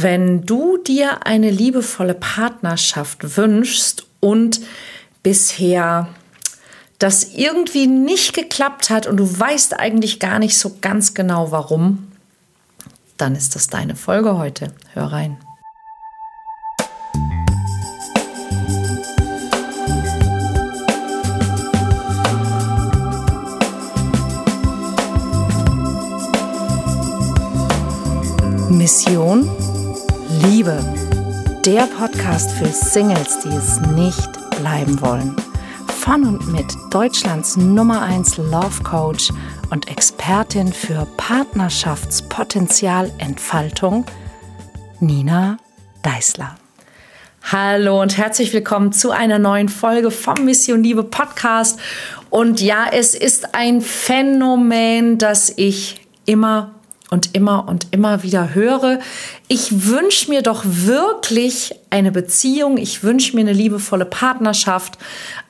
Wenn du dir eine liebevolle Partnerschaft wünschst und bisher das irgendwie nicht geklappt hat und du weißt eigentlich gar nicht so ganz genau warum, dann ist das deine Folge heute. Hör rein. Mission Liebe. Der Podcast für Singles, die es nicht bleiben wollen. Von und mit Deutschlands Nummer 1 Love Coach und Expertin für Partnerschaftspotenzialentfaltung, Nina Deißler. Hallo und herzlich willkommen zu einer neuen Folge vom Mission Liebe Podcast. Und ja, es ist ein Phänomen, das ich immer und immer und immer wieder höre. Ich wünsche mir doch wirklich eine Beziehung, ich wünsche mir eine liebevolle Partnerschaft,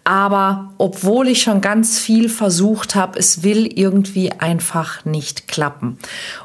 aber obwohl ich schon ganz viel versucht habe, es will irgendwie einfach nicht klappen.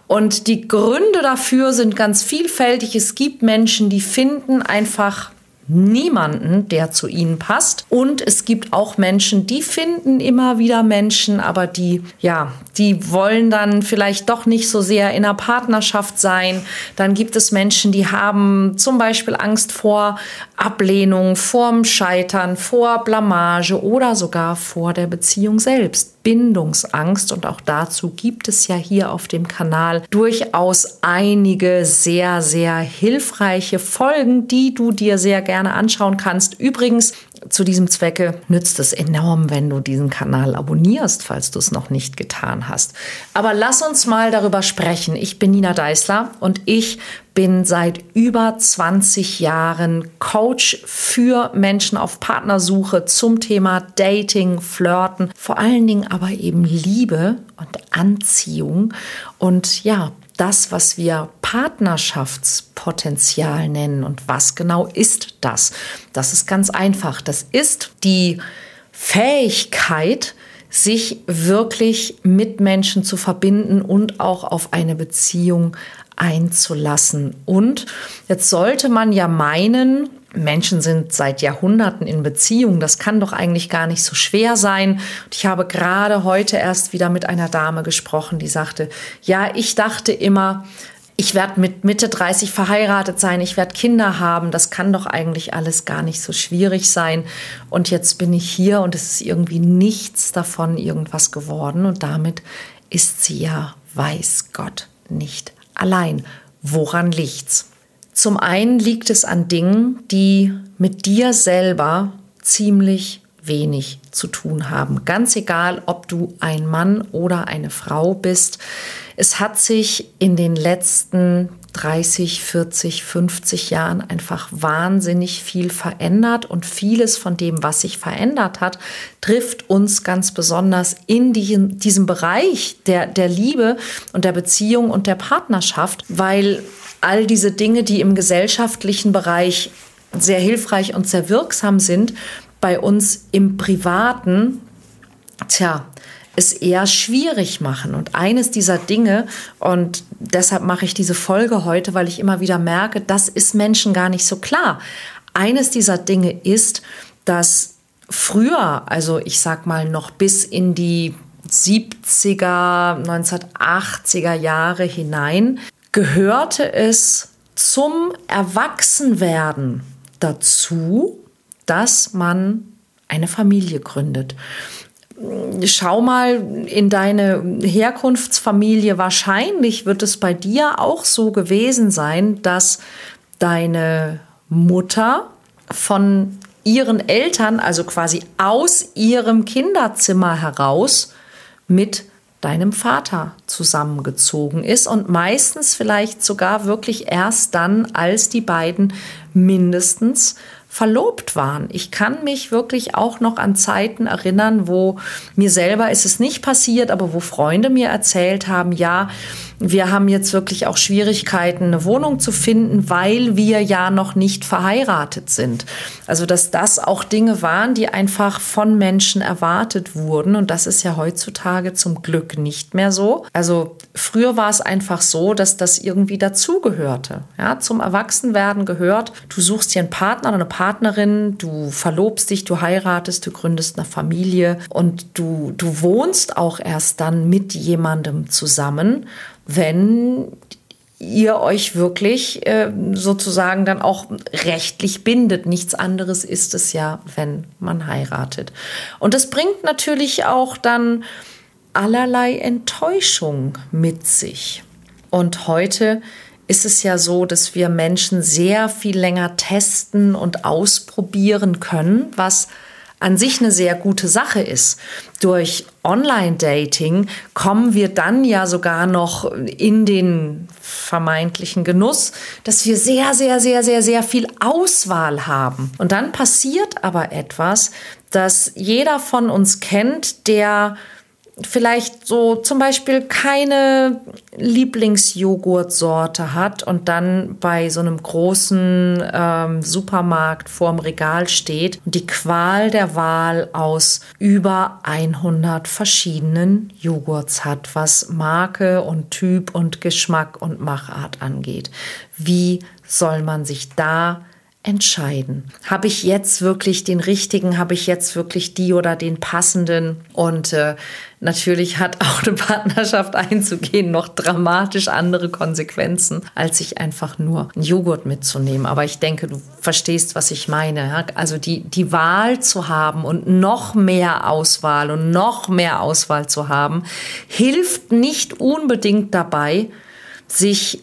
Und die Gründe dafür sind ganz vielfältig. Es gibt Menschen, die finden einfach niemanden, der zu ihnen passt. Und es gibt auch Menschen, die finden immer wieder Menschen, aber die, ja, die wollen dann vielleicht doch nicht so sehr in einer Partnerschaft sein. Dann gibt es Menschen, die haben zum Beispiel Angst vor Ablehnung, vorm Scheitern, vor Blamage oder sogar vor der Beziehung selbst. Bindungsangst und auch dazu gibt es ja hier auf dem Kanal durchaus einige sehr, sehr hilfreiche Folgen, die du dir sehr gerne anschauen kannst. Übrigens, zu diesem Zwecke nützt es enorm, wenn du diesen Kanal abonnierst, falls du es noch nicht getan hast. Aber lass uns mal darüber sprechen. Ich bin Nina Deißler und ich bin seit über 20 Jahren Coach für Menschen auf Partnersuche zum Thema Dating, Flirten, vor allen Dingen aber eben Liebe und Anziehung. Und ja, das, was wir Partnerschaftspotenzial nennen. Und was genau ist das? Das ist ganz einfach. Das ist die Fähigkeit, sich wirklich mit Menschen zu verbinden und auch auf eine Beziehung einzulassen. Und jetzt sollte man ja meinen, Menschen sind seit Jahrhunderten in Beziehung. Das kann doch eigentlich gar nicht so schwer sein. Und ich habe gerade heute erst wieder mit einer Dame gesprochen, die sagte, ja, ich dachte immer, ich werde mit Mitte 30 verheiratet sein, ich werde Kinder haben, das kann doch eigentlich alles gar nicht so schwierig sein. Und jetzt bin ich hier und es ist irgendwie nichts davon irgendwas geworden. Und damit ist sie ja, weiß Gott, nicht allein. Woran liegt's? Zum einen liegt es an Dingen, die mit dir selber ziemlich wenig zu tun haben. Ganz egal, ob du ein Mann oder eine Frau bist. Es hat sich in den letzten 30, 40, 50 Jahren einfach wahnsinnig viel verändert und vieles von dem, was sich verändert hat, trifft uns ganz besonders in die, diesem Bereich der, der Liebe und der Beziehung und der Partnerschaft, weil all diese Dinge, die im gesellschaftlichen Bereich sehr hilfreich und sehr wirksam sind, bei uns im Privaten, tja, es eher schwierig machen. Und eines dieser Dinge, und deshalb mache ich diese Folge heute, weil ich immer wieder merke, das ist Menschen gar nicht so klar. Eines dieser Dinge ist, dass früher, also ich sag mal noch bis in die 70er, 1980er Jahre hinein, gehörte es zum Erwachsenwerden dazu, dass man eine Familie gründet. Schau mal in deine Herkunftsfamilie. Wahrscheinlich wird es bei dir auch so gewesen sein, dass deine Mutter von ihren Eltern, also quasi aus ihrem Kinderzimmer heraus, mit deinem Vater zusammengezogen ist und meistens vielleicht sogar wirklich erst dann, als die beiden mindestens verlobt waren. Ich kann mich wirklich auch noch an Zeiten erinnern, wo mir selber ist es nicht passiert, aber wo Freunde mir erzählt haben, ja, wir haben jetzt wirklich auch Schwierigkeiten, eine Wohnung zu finden, weil wir ja noch nicht verheiratet sind. Also, dass das auch Dinge waren, die einfach von Menschen erwartet wurden. Und das ist ja heutzutage zum Glück nicht mehr so. Also, früher war es einfach so, dass das irgendwie dazugehörte. Ja, zum Erwachsenwerden gehört, du suchst dir einen Partner oder eine Partnerin, du verlobst dich, du heiratest, du gründest eine Familie und du, du wohnst auch erst dann mit jemandem zusammen wenn ihr euch wirklich äh, sozusagen dann auch rechtlich bindet. Nichts anderes ist es ja, wenn man heiratet. Und das bringt natürlich auch dann allerlei Enttäuschung mit sich. Und heute ist es ja so, dass wir Menschen sehr viel länger testen und ausprobieren können, was an sich eine sehr gute Sache ist. Durch Online-Dating kommen wir dann ja sogar noch in den vermeintlichen Genuss, dass wir sehr, sehr, sehr, sehr, sehr viel Auswahl haben. Und dann passiert aber etwas, das jeder von uns kennt, der vielleicht so zum Beispiel keine Lieblingsjoghurtsorte hat und dann bei so einem großen ähm, Supermarkt vorm Regal steht und die Qual der Wahl aus über 100 verschiedenen Joghurts hat, was Marke und Typ und Geschmack und Machart angeht. Wie soll man sich da entscheiden. Habe ich jetzt wirklich den richtigen, habe ich jetzt wirklich die oder den passenden? Und äh, natürlich hat auch eine Partnerschaft einzugehen noch dramatisch andere Konsequenzen, als sich einfach nur einen Joghurt mitzunehmen. Aber ich denke, du verstehst, was ich meine. Also die, die Wahl zu haben und noch mehr Auswahl und noch mehr Auswahl zu haben, hilft nicht unbedingt dabei, sich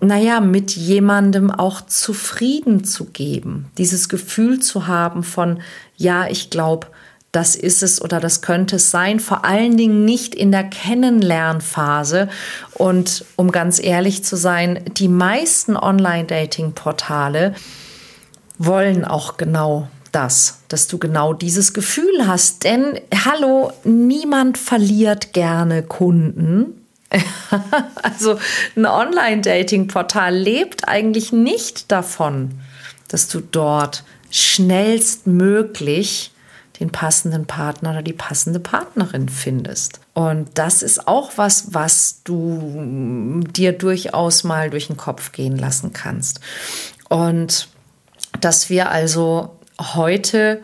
naja, mit jemandem auch zufrieden zu geben. Dieses Gefühl zu haben von, ja, ich glaube, das ist es oder das könnte es sein. Vor allen Dingen nicht in der Kennenlernphase. Und um ganz ehrlich zu sein, die meisten Online-Dating-Portale wollen auch genau das, dass du genau dieses Gefühl hast. Denn, hallo, niemand verliert gerne Kunden. also ein Online-Dating-Portal lebt eigentlich nicht davon, dass du dort schnellstmöglich den passenden Partner oder die passende Partnerin findest. Und das ist auch was, was du dir durchaus mal durch den Kopf gehen lassen kannst. Und dass wir also heute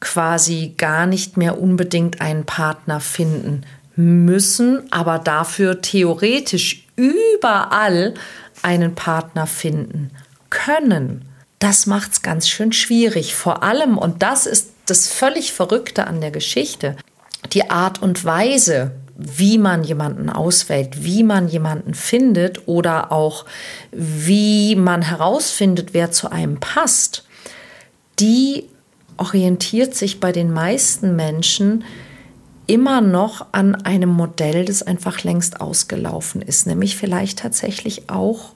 quasi gar nicht mehr unbedingt einen Partner finden müssen, aber dafür theoretisch überall einen Partner finden können. Das macht es ganz schön schwierig. Vor allem, und das ist das völlig Verrückte an der Geschichte, die Art und Weise, wie man jemanden auswählt, wie man jemanden findet oder auch wie man herausfindet, wer zu einem passt, die orientiert sich bei den meisten Menschen immer noch an einem Modell, das einfach längst ausgelaufen ist, nämlich vielleicht tatsächlich auch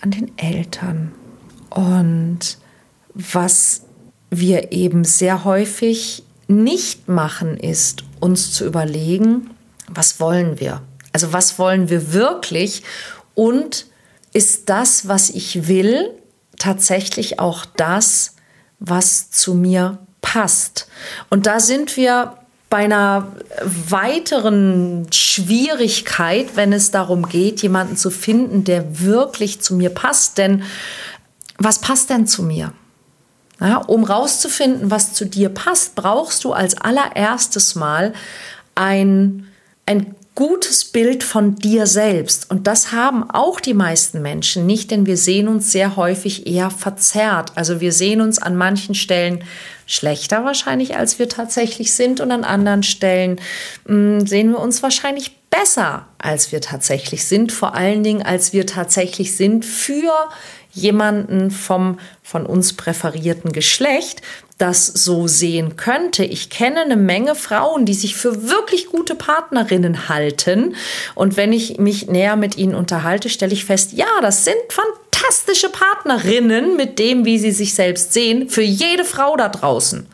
an den Eltern. Und was wir eben sehr häufig nicht machen, ist uns zu überlegen, was wollen wir? Also was wollen wir wirklich? Und ist das, was ich will, tatsächlich auch das, was zu mir passt? Und da sind wir bei einer weiteren Schwierigkeit, wenn es darum geht, jemanden zu finden, der wirklich zu mir passt. Denn was passt denn zu mir? Ja, um rauszufinden, was zu dir passt, brauchst du als allererstes Mal ein, ein gutes Bild von dir selbst. Und das haben auch die meisten Menschen nicht, denn wir sehen uns sehr häufig eher verzerrt. Also wir sehen uns an manchen Stellen schlechter wahrscheinlich, als wir tatsächlich sind. Und an anderen Stellen mh, hm, sehen wir uns wahrscheinlich besser, als wir tatsächlich sind. Vor allen Dingen, als wir tatsächlich sind für jemanden vom von uns präferierten Geschlecht das so sehen könnte. Ich kenne eine Menge Frauen, die sich für wirklich gute Partnerinnen halten. Und wenn ich mich näher mit ihnen unterhalte, stelle ich fest, ja, das sind fantastische Partnerinnen mit dem, wie sie sich selbst sehen, für jede Frau da draußen.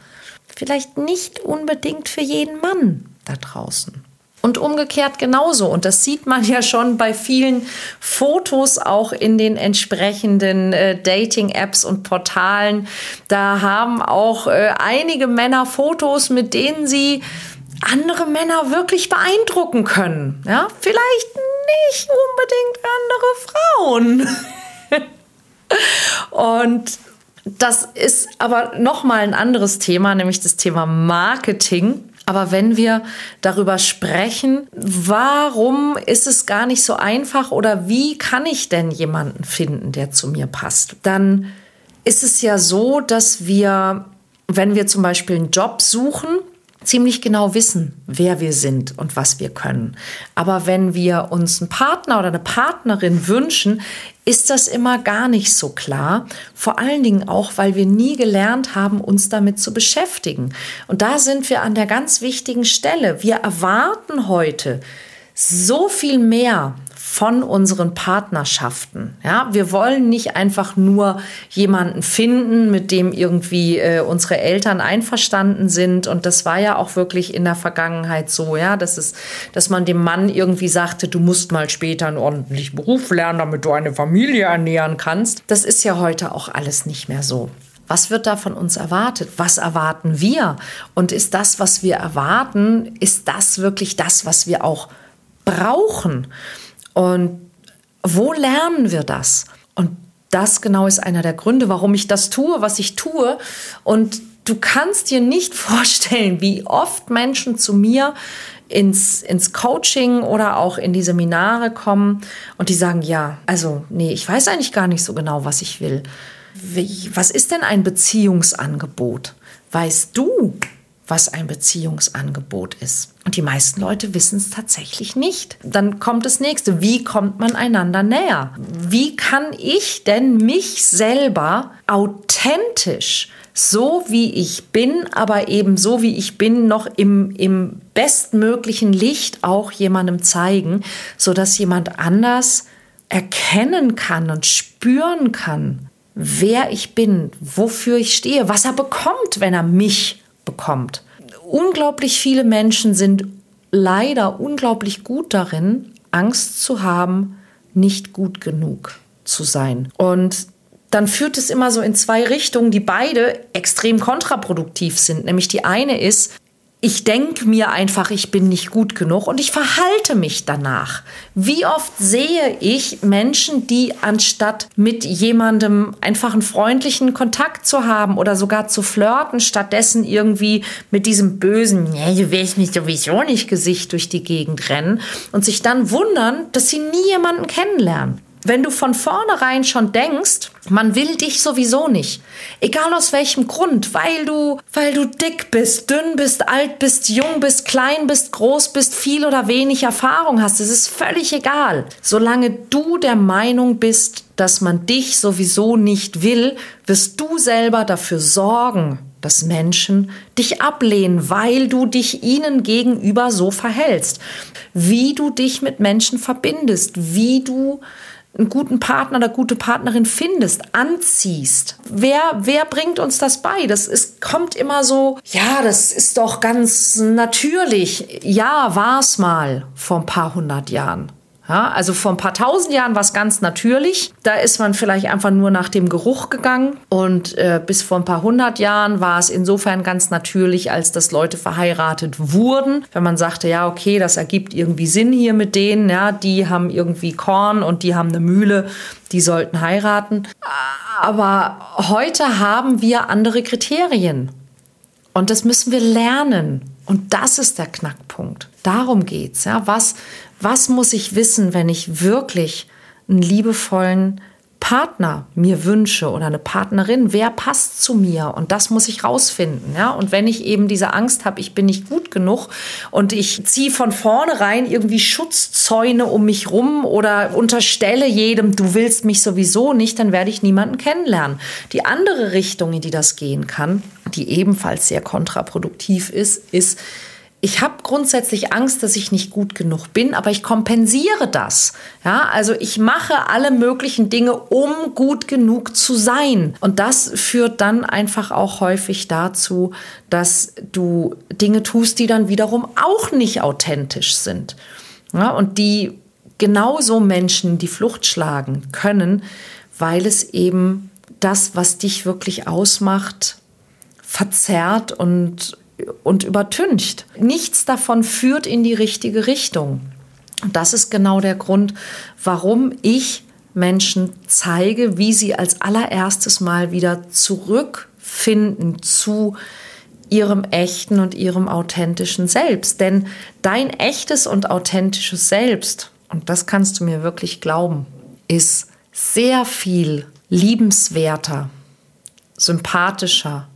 Vielleicht nicht unbedingt für jeden Mann da draußen. Und umgekehrt genauso. Und das sieht man ja schon bei vielen Fotos auch in den entsprechenden äh, Dating-Apps und Portalen. Da haben auch äh, einige Männer Fotos, mit denen sie andere Männer wirklich beeindrucken können. Ja, vielleicht nicht unbedingt andere Frauen. Und das ist aber noch mal ein anderes Thema, nämlich das Thema Marketing. Aber wenn wir darüber sprechen, warum ist es gar nicht so einfach oder wie kann ich denn jemanden finden, der zu mir passt, dann ist es ja so, dass wir, wenn wir zum Beispiel einen Job suchen, ziemlich genau wissen, wer wir sind und was wir können. Aber wenn wir uns einen Partner oder eine Partnerin wünschen, ist das immer gar nicht so klar. Vor allen Dingen auch, weil wir nie gelernt haben, uns damit zu beschäftigen. Und da sind wir an der ganz wichtigen Stelle. Wir erwarten heute so viel mehr von unseren Partnerschaften. Ja, wir wollen nicht einfach nur jemanden finden, mit dem irgendwie äh, unsere Eltern einverstanden sind. Und das war ja auch wirklich in der Vergangenheit so, ja, dass es, dass man dem Mann irgendwie sagte, du musst mal später einen ordentlichen Beruf lernen, damit du eine Familie ernähren kannst. Das ist ja heute auch alles nicht mehr so. Was wird da von uns erwartet? Was erwarten wir? Und ist das, was wir erwarten, ist das wirklich das, was wir auch brauchen? Und wo lernen wir das? Und das genau ist einer der Gründe, warum ich das tue, was ich tue. Und du kannst dir nicht vorstellen, wie oft Menschen zu mir ins, ins Coaching oder auch in die Seminare kommen und die sagen, ja, also nee, ich weiß eigentlich gar nicht so genau, was ich will. Wie, was ist denn ein Beziehungsangebot? Weißt du, was ein Beziehungsangebot ist. Und die meisten Leute wissen es tatsächlich nicht. Dann kommt das nächste. Wie kommt man einander näher? Wie kann ich denn mich selber authentisch, so wie ich bin, aber eben so wie ich bin, noch im, im bestmöglichen Licht auch jemandem zeigen, sodass jemand anders erkennen kann und spüren kann, wer ich bin, wofür ich stehe, was er bekommt, wenn er mich bekommt. Unglaublich viele Menschen sind leider unglaublich gut darin, Angst zu haben, nicht gut genug zu sein. Und dann führt es immer so in zwei Richtungen, die beide extrem kontraproduktiv sind. Nämlich die eine ist, ich denke mir einfach, ich bin nicht gut genug und ich verhalte mich danach. Wie oft sehe ich Menschen, die anstatt mit jemandem einfach einen freundlichen Kontakt zu haben oder sogar zu flirten, stattdessen irgendwie mit diesem bösen, nee, du willst mich sowieso nicht Gesicht durch die Gegend rennen und sich dann wundern, dass sie nie jemanden kennenlernen. Wenn du von vornherein schon denkst, man will dich sowieso nicht, egal aus welchem Grund, weil du, weil du dick bist, dünn bist, alt bist, jung bist, klein bist, groß bist, viel oder wenig Erfahrung hast, es ist völlig egal. Solange du der Meinung bist, dass man dich sowieso nicht will, wirst du selber dafür sorgen, dass Menschen dich ablehnen, weil du dich ihnen gegenüber so verhältst. Wie du dich mit Menschen verbindest, wie du einen guten Partner oder gute Partnerin findest, anziehst. Wer, wer bringt uns das bei? Das ist, kommt immer so, ja, das ist doch ganz natürlich. Ja, war's mal vor ein paar hundert Jahren. Ja, also vor ein paar tausend Jahren war es ganz natürlich. Da ist man vielleicht einfach nur nach dem Geruch gegangen. Und äh, bis vor ein paar hundert Jahren war es insofern ganz natürlich, als dass Leute verheiratet wurden. Wenn man sagte, ja, okay, das ergibt irgendwie Sinn hier mit denen. Ja, die haben irgendwie Korn und die haben eine Mühle. Die sollten heiraten. Aber heute haben wir andere Kriterien. Und das müssen wir lernen. Und das ist der Knackpunkt. Darum geht's. Ja, was was muss ich wissen, wenn ich wirklich einen liebevollen Partner mir wünsche oder eine Partnerin, wer passt zu mir? Und das muss ich rausfinden. Ja? Und wenn ich eben diese Angst habe, ich bin nicht gut genug und ich ziehe von vornherein irgendwie Schutzzäune um mich rum oder unterstelle jedem, du willst mich sowieso nicht, dann werde ich niemanden kennenlernen. Die andere Richtung, in die das gehen kann, die ebenfalls sehr kontraproduktiv ist, ist, ich habe grundsätzlich Angst, dass ich nicht gut genug bin, aber ich kompensiere das. Ja, also ich mache alle möglichen Dinge, um gut genug zu sein. Und das führt dann einfach auch häufig dazu, dass du Dinge tust, die dann wiederum auch nicht authentisch sind. Ja, und die genauso Menschen die Flucht schlagen können, weil es eben das, was dich wirklich ausmacht, verzerrt und und übertüncht. Nichts davon führt in die richtige Richtung. Und das ist genau der Grund, warum ich Menschen zeige, wie sie als allererstes mal wieder zurückfinden zu ihrem echten und ihrem authentischen Selbst. Denn dein echtes und authentisches Selbst, und das kannst du mir wirklich glauben, ist sehr viel liebenswerter, sympathischer,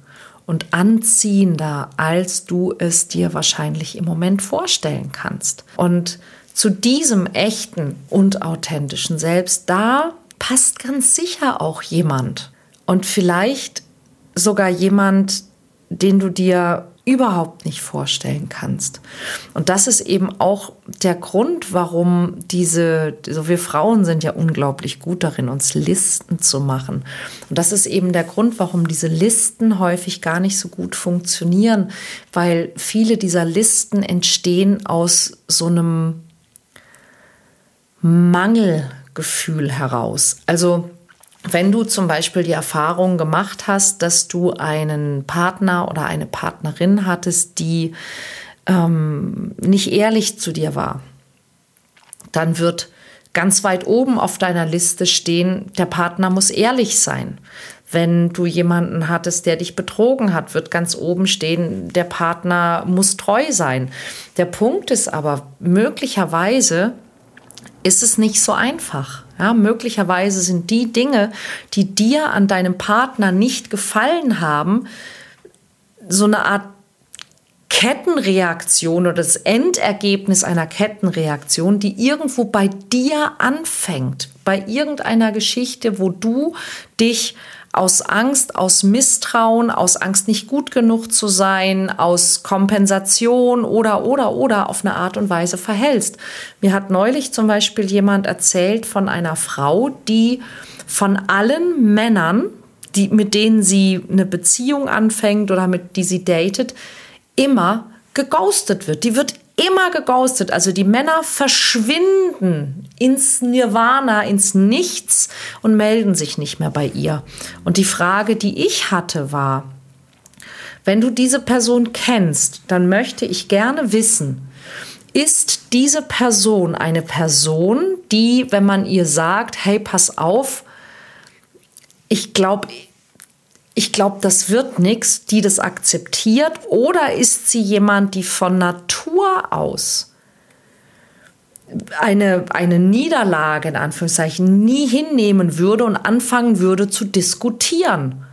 und anziehender, als du es dir wahrscheinlich im Moment vorstellen kannst. Und zu diesem echten und authentischen Selbst, da passt ganz sicher auch jemand. Und vielleicht sogar jemand, den du dir überhaupt nicht vorstellen kannst. Und das ist eben auch der Grund, warum diese, so wir Frauen sind ja unglaublich gut darin, uns Listen zu machen. Und das ist eben der Grund, warum diese Listen häufig gar nicht so gut funktionieren, weil viele dieser Listen entstehen aus so einem Mangelgefühl heraus. Also wenn du zum Beispiel die Erfahrung gemacht hast, dass du einen Partner oder eine Partnerin hattest, die ähm, nicht ehrlich zu dir war, dann wird ganz weit oben auf deiner Liste stehen, der Partner muss ehrlich sein. Wenn du jemanden hattest, der dich betrogen hat, wird ganz oben stehen, der Partner muss treu sein. Der Punkt ist aber, möglicherweise ist es nicht so einfach. Ja, möglicherweise sind die Dinge, die dir an deinem Partner nicht gefallen haben, so eine Art Kettenreaktion oder das Endergebnis einer Kettenreaktion, die irgendwo bei dir anfängt, bei irgendeiner Geschichte, wo du dich aus Angst, aus Misstrauen, aus Angst nicht gut genug zu sein, aus Kompensation oder, oder, oder auf eine Art und Weise verhältst. Mir hat neulich zum Beispiel jemand erzählt von einer Frau, die von allen Männern, die, mit denen sie eine Beziehung anfängt oder mit die sie datet, immer geghostet wird. Die wird immer geghostet. Also die Männer verschwinden ins Nirvana, ins Nichts und melden sich nicht mehr bei ihr. Und die Frage, die ich hatte, war, wenn du diese Person kennst, dann möchte ich gerne wissen, ist diese Person eine Person, die, wenn man ihr sagt, hey, pass auf, ich glaube, ich glaube, das wird nichts, die das akzeptiert? Oder ist sie jemand, die von Natur aus eine, eine Niederlage in Anführungszeichen nie hinnehmen würde und anfangen würde zu diskutieren?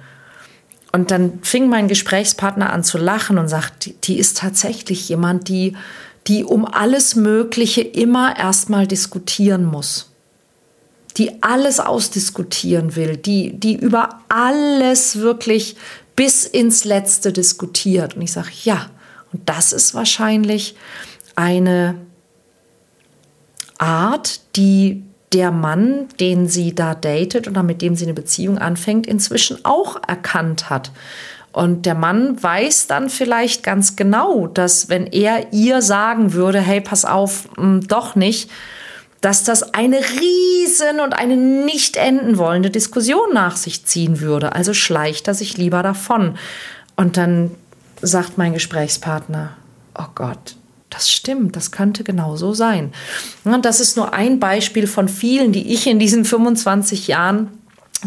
Und dann fing mein Gesprächspartner an zu lachen und sagt, die, die ist tatsächlich jemand, die, die um alles Mögliche immer erstmal diskutieren muss die alles ausdiskutieren will, die, die über alles wirklich bis ins Letzte diskutiert. Und ich sage, ja, und das ist wahrscheinlich eine Art, die der Mann, den sie da datet oder mit dem sie eine Beziehung anfängt, inzwischen auch erkannt hat. Und der Mann weiß dann vielleicht ganz genau, dass wenn er ihr sagen würde, hey, pass auf, hm, doch nicht, dass das eine riesen und eine nicht enden wollende Diskussion nach sich ziehen würde. Also schleicht er sich lieber davon. Und dann sagt mein Gesprächspartner, oh Gott, das stimmt, das könnte genau so sein. Und das ist nur ein Beispiel von vielen, die ich in diesen 25 Jahren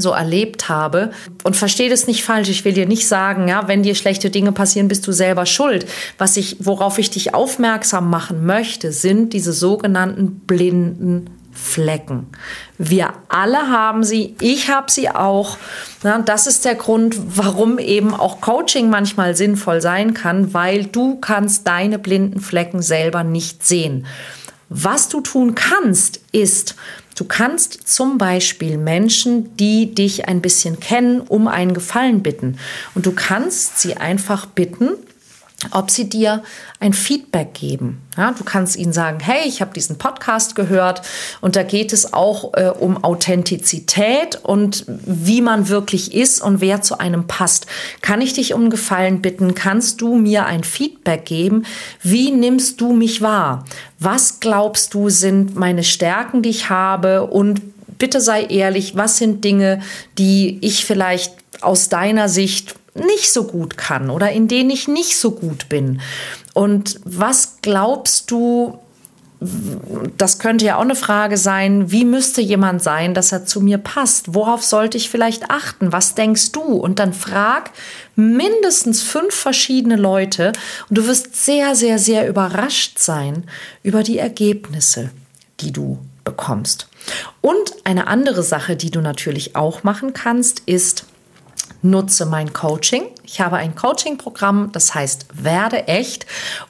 so erlebt habe. Und verstehe das nicht falsch. Ich will dir nicht sagen, ja, wenn dir schlechte Dinge passieren, bist du selber schuld. Was ich, worauf ich dich aufmerksam machen möchte, sind diese sogenannten blinden Flecken. Wir alle haben sie, ich habe sie auch. Ja, das ist der Grund, warum eben auch Coaching manchmal sinnvoll sein kann, weil du kannst deine blinden Flecken selber nicht sehen. Was du tun kannst, ist, Du kannst zum Beispiel Menschen, die dich ein bisschen kennen, um einen Gefallen bitten. Und du kannst sie einfach bitten, ob sie dir ein Feedback geben. Ja, du kannst ihnen sagen, hey, ich habe diesen Podcast gehört und da geht es auch äh, um Authentizität und wie man wirklich ist und wer zu einem passt. Kann ich dich um Gefallen bitten? Kannst du mir ein Feedback geben? Wie nimmst du mich wahr? Was glaubst du sind meine Stärken, die ich habe? Und bitte sei ehrlich, was sind Dinge, die ich vielleicht aus deiner Sicht nicht so gut kann oder in denen ich nicht so gut bin. Und was glaubst du, das könnte ja auch eine Frage sein, wie müsste jemand sein, dass er zu mir passt? Worauf sollte ich vielleicht achten? Was denkst du? Und dann frag mindestens fünf verschiedene Leute und du wirst sehr, sehr, sehr überrascht sein über die Ergebnisse, die du bekommst. Und eine andere Sache, die du natürlich auch machen kannst, ist, nutze mein Coaching. Ich habe ein Coaching-Programm, das heißt Werde echt.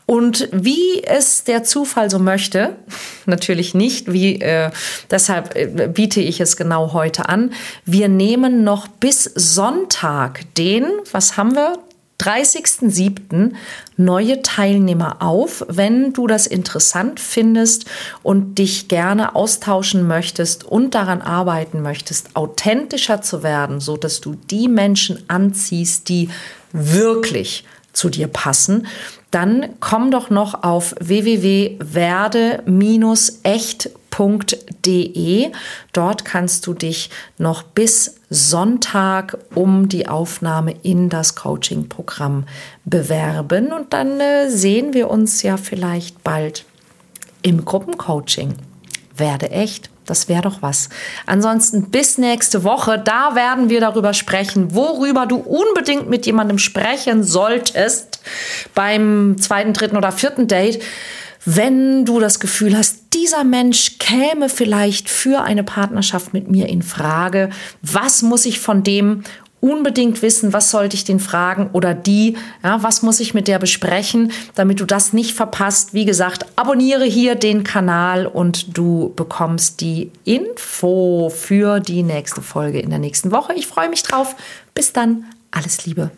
Und wie es der Zufall so möchte, natürlich nicht, wie, äh, deshalb äh, biete ich es genau heute an. Wir nehmen noch bis Sonntag den, was haben wir? 30.07. neue Teilnehmer auf. Wenn du das interessant findest und dich gerne austauschen möchtest und daran arbeiten möchtest, authentischer zu werden, so dass du die Menschen anziehst, die wirklich zu dir passen, dann komm doch noch auf www.werde-echt.de. Dort kannst du dich noch bis Sonntag um die Aufnahme in das Coaching-Programm bewerben und dann äh, sehen wir uns ja vielleicht bald im Gruppencoaching. Werde echt. Das wäre doch was. Ansonsten bis nächste Woche. Da werden wir darüber sprechen, worüber du unbedingt mit jemandem sprechen solltest beim zweiten, dritten oder vierten Date, wenn du das Gefühl hast, dieser Mensch käme vielleicht für eine Partnerschaft mit mir in Frage. Was muss ich von dem unbedingt wissen, was sollte ich den fragen oder die, ja, was muss ich mit der besprechen, damit du das nicht verpasst. Wie gesagt, abonniere hier den Kanal und du bekommst die Info für die nächste Folge in der nächsten Woche. Ich freue mich drauf. Bis dann, alles Liebe.